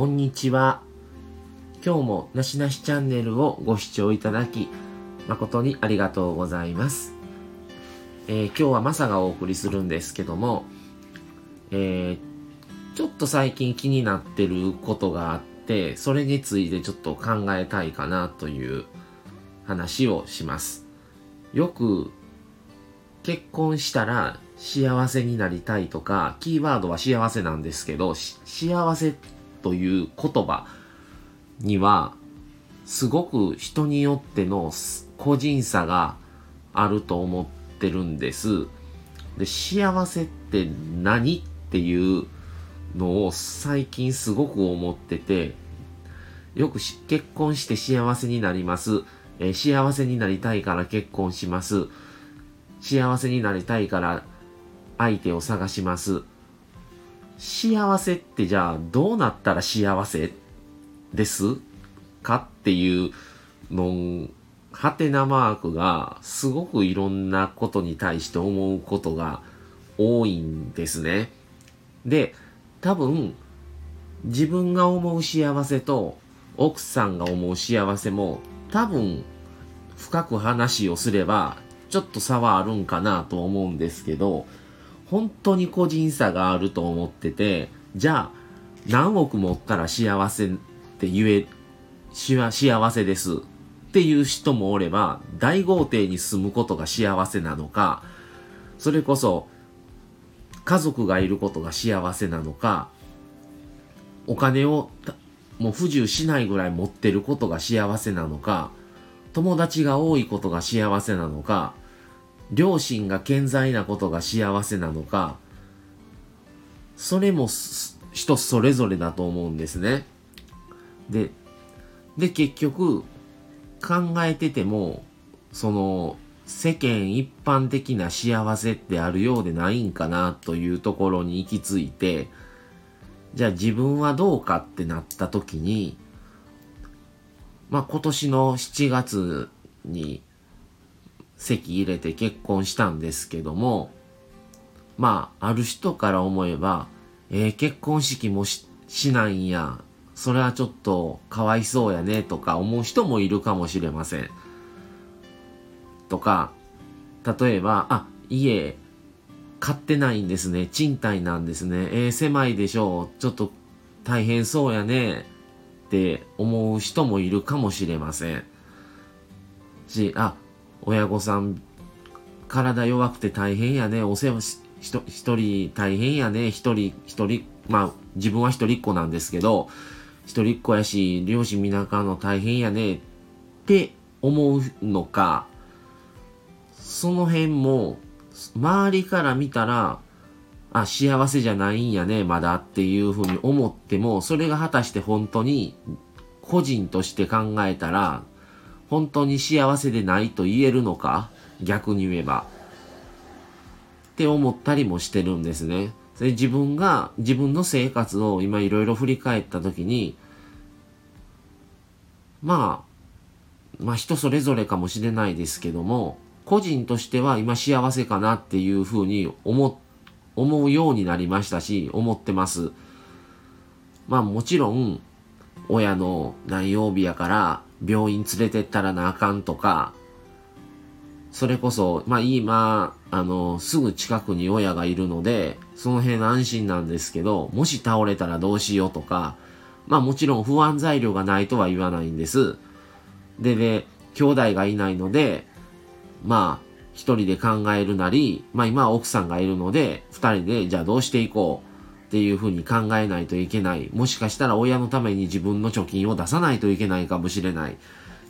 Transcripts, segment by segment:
こんにちは。今日もなしなしチャンネルをご視聴いただき、誠にありがとうございます。えー、今日はマサがお送りするんですけども、えー、ちょっと最近気になってることがあって、それについてちょっと考えたいかなという話をします。よく結婚したら幸せになりたいとか、キーワードは幸せなんですけど、幸せってという言葉には、すごく人によっての個人差があると思ってるんです。で、幸せって何っていうのを最近すごく思ってて、よく結婚して幸せになります。えー、幸せになりたいから結婚します。幸せになりたいから相手を探します。幸せってじゃあどうなったら幸せです？かっていうの、はてなマークがすごくいろんなことに対して思うことが多いんですね。で、多分自分が思う幸せと奥さんが思う幸せも多分深く話をすればちょっと差はあるんかなと思うんですけど、本当に個人差があると思ってて、じゃあ、何億持ったら幸せって言え、幸せですっていう人もおれば、大豪邸に住むことが幸せなのか、それこそ、家族がいることが幸せなのか、お金をもう不自由しないぐらい持ってることが幸せなのか、友達が多いことが幸せなのか、両親が健在なことが幸せなのか、それも人それぞれだと思うんですね。で、で、結局、考えてても、その、世間一般的な幸せってあるようでないんかなというところに行き着いて、じゃあ自分はどうかってなった時に、まあ今年の7月に籍入れて結婚したんですけども、まあ、ある人から思えば、えー、結婚式もしないんや、それはちょっとかわいそうやねとか思う人もいるかもしれません。とか、例えば、あ、家、買ってないんですね。賃貸なんですね。えー、狭いでしょう。ちょっと大変そうやね。って思う人もいるかもしれません。し、あ、親御さん、体弱くて大変やね、お世話し、一人大変やね、一人、一人、まあ、自分は一人っ子なんですけど、一人っ子やし、両親皆かの大変やね、って思うのか、その辺も、周りから見たら、あ、幸せじゃないんやね、まだっていうふうに思っても、それが果たして本当に個人として考えたら、本当に幸せでないと言えるのか？逆に言えば。って思ったりもしてるんですね。それ自分が自分の生活を今いろいろ振り返った時に、まあ、まあ人それぞれかもしれないですけども、個人としては今幸せかなっていうふうに思、思うようになりましたし、思ってます。まあもちろん、親の何曜日やから病院連れてったらなあかんとか、それこそ、まあ今、あの、すぐ近くに親がいるので、その辺安心なんですけど、もし倒れたらどうしようとか、まあもちろん不安材料がないとは言わないんです。で、で、兄弟がいないので、まあ、一人で考えるなり、まあ今は奥さんがいるので、二人でじゃあどうしていこう。っていうふうに考えないといけない。もしかしたら親のために自分の貯金を出さないといけないかもしれない。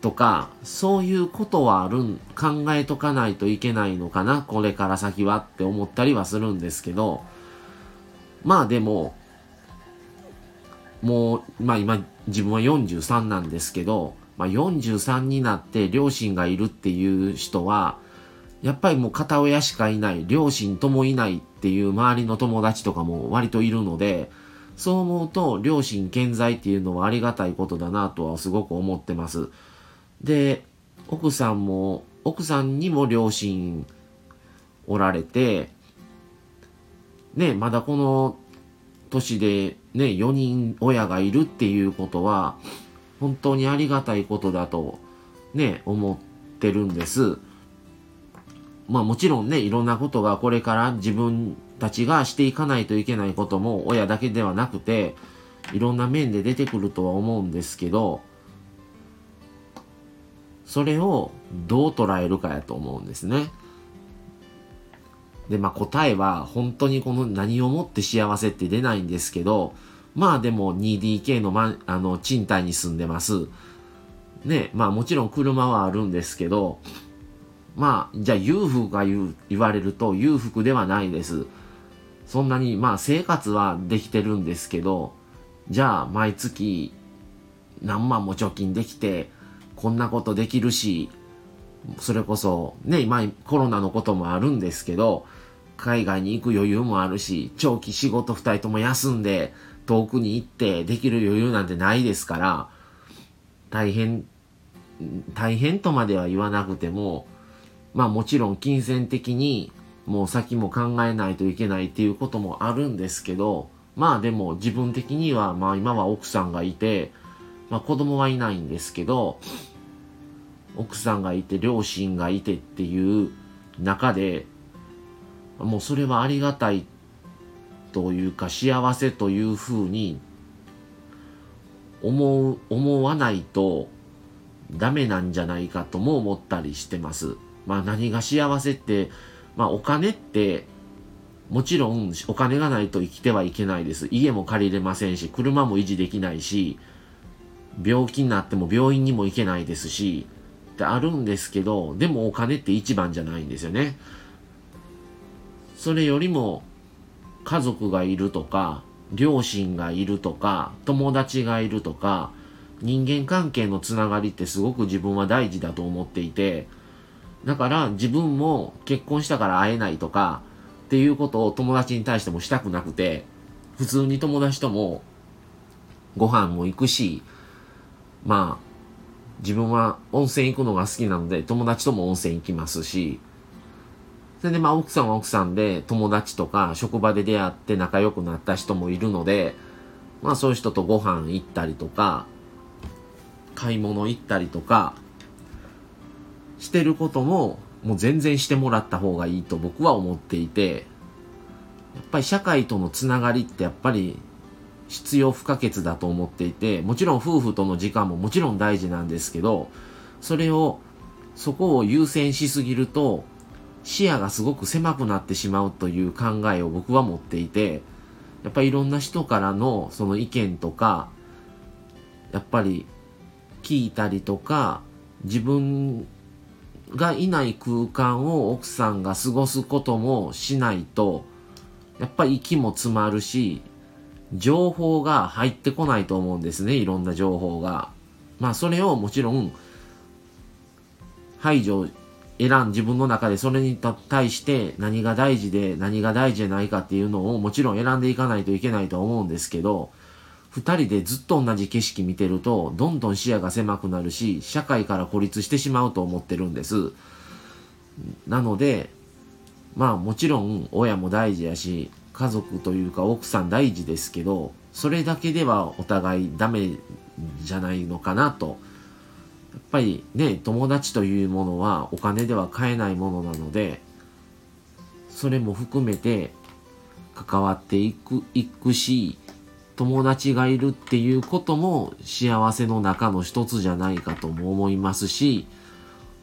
とか、そういうことはあるん、考えとかないといけないのかな、これから先はって思ったりはするんですけど、まあでも、もう、まあ今、自分は43なんですけど、まあ43になって両親がいるっていう人は、やっぱりもう片親しかいない、両親ともいないっっていう周りの友達とかも割といるので、そう思うと両親健在っていうのはありがたいことだなとはすごく思ってます。で、奥さんも、奥さんにも両親おられて、ね、まだこの年でね、4人親がいるっていうことは、本当にありがたいことだとね、思ってるんです。まあもちろんね、いろんなことがこれから自分たちがしていかないといけないことも親だけではなくて、いろんな面で出てくるとは思うんですけど、それをどう捉えるかやと思うんですね。で、まあ答えは本当にこの何をもって幸せって出ないんですけど、まあでも 2DK の,、ま、あの賃貸に住んでます。ね、まあもちろん車はあるんですけど、まあじゃあ裕福が言う言われると裕福ではないです。そんなにまあ生活はできてるんですけど、じゃあ毎月何万も貯金できて、こんなことできるし、それこそね、今コロナのこともあるんですけど、海外に行く余裕もあるし、長期仕事二人とも休んで、遠くに行ってできる余裕なんてないですから、大変、大変とまでは言わなくても、まあもちろん金銭的にもう先も考えないといけないっていうこともあるんですけど、まあでも自分的にはまあ今は奥さんがいて、まあ子供はいないんですけど、奥さんがいて両親がいてっていう中で、もうそれはありがたいというか幸せというふうに思う、思わないとダメなんじゃないかとも思ったりしてます。まあ何が幸せって、まあお金ってもちろんお金がないと生きてはいけないです。家も借りれませんし、車も維持できないし、病気になっても病院にも行けないですし、ってあるんですけど、でもお金って一番じゃないんですよね。それよりも家族がいるとか、両親がいるとか、友達がいるとか、人間関係のつながりってすごく自分は大事だと思っていて、だから自分も結婚したから会えないとかっていうことを友達に対してもしたくなくて、普通に友達ともご飯も行くし、まあ、自分は温泉行くのが好きなので友達とも温泉行きますし、それでまあ奥さんは奥さんで友達とか職場で出会って仲良くなった人もいるので、まあそういう人とご飯行ったりとか、買い物行ったりとか、してることももう全然してもらった方がいいと僕は思っていて、やっぱり社会とのつながりってやっぱり必要不可欠だと思っていて、もちろん夫婦との時間ももちろん大事なんですけど、それを、そこを優先しすぎると、視野がすごく狭くなってしまうという考えを僕は持っていて、やっぱりいろんな人からのその意見とか、やっぱり聞いたりとか、自分がいない空間を奥さんが過ごすこともしないと、やっぱり息も詰まるし、情報が入ってこないと思うんですね、いろんな情報が。まあそれをもちろん排除選ん、自分の中でそれに対して何が大事で何が大事じゃないかっていうのをもちろん選んでいかないといけないと思うんですけど、二人でずっと同じ景色見てると、どんどん視野が狭くなるし、社会から孤立してしまうと思ってるんです。なので、まあもちろん親も大事やし、家族というか奥さん大事ですけど、それだけではお互いダメじゃないのかなとやっぱりね、友達というものはお金では買えないものなので、それも含めて関わっていく、いくし、友達がいるっていうことも幸せの中の一つじゃないかとも思いますし、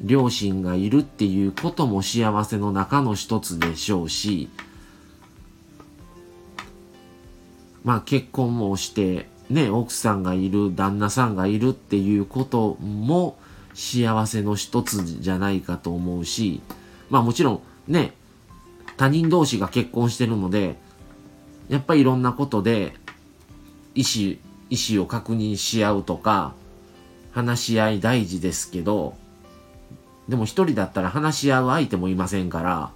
両親がいるっていうことも幸せの中の一つでしょうし、まあ結婚もして、ね、奥さんがいる、旦那さんがいるっていうことも幸せの一つじゃないかと思うし、まあもちろんね、他人同士が結婚してるので、やっぱりいろんなことで意思、意思を確認し合うとか、話し合い大事ですけど、でも一人だったら話し合う相手もいませんから、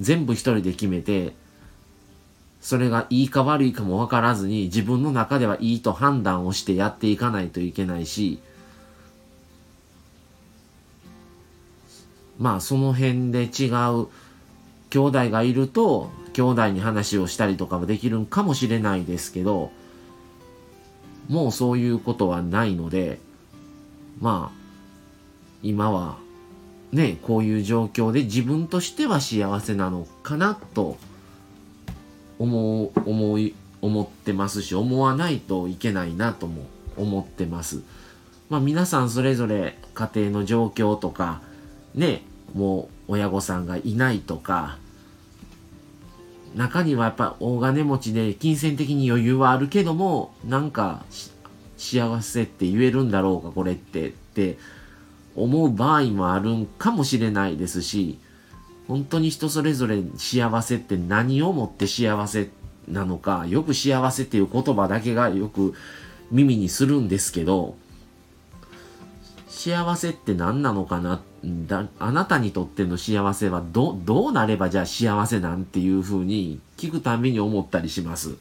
全部一人で決めて、それがいいか悪いかも分からずに自分の中ではいいと判断をしてやっていかないといけないし、まあその辺で違う兄弟がいると兄弟に話をしたりとかもできるんかもしれないですけど、もうそういうことはないので、まあ、今はね、こういう状況で自分としては幸せなのかなと思う、思い、思ってますし、思わないといけないなとも思ってます。まあ皆さんそれぞれ家庭の状況とか、ね、もう親御さんがいないとか、中にはやっぱ大金持ちで金銭的に余裕はあるけども、なんか幸せって言えるんだろうか、これってって思う場合もあるんかもしれないですし、本当に人それぞれ幸せって何をもって幸せなのか、よく幸せっていう言葉だけがよく耳にするんですけど、幸せって何なのかなってだあなたにとっての幸せはどどうなればじゃあ幸せなんていうふうに聞くたびに思ったりします。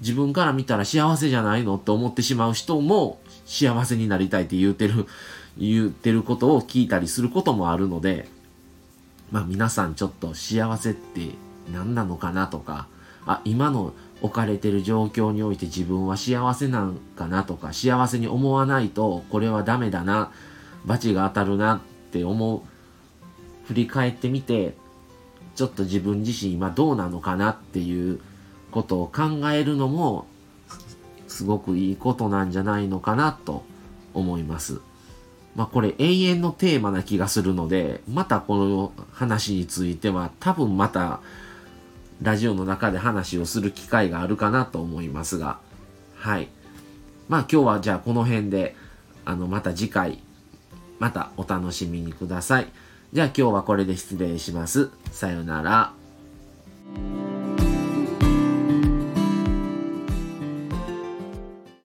自分から見たら幸せじゃないのって思ってしまう人も幸せになりたいって言うてる言ってることを聞いたりすることもあるので、まあ皆さんちょっと幸せって何なのかなとか、あ、今の置かれてる状況において自分は幸せなんかなとか、幸せに思わないとこれはダメだな、罰が当たるなって思う、振り返ってみて、ちょっと自分自身今どうなのかなっていうことを考えるのも、すごくいいことなんじゃないのかなと思います。まあこれ永遠のテーマな気がするので、またこの話については多分またラジオの中で話をする機会があるかなと思いますが、はい。まあ今日はじゃあこの辺で、あのまた次回、またお楽しみにください。じゃあ今日はこれで失礼します。さよなら。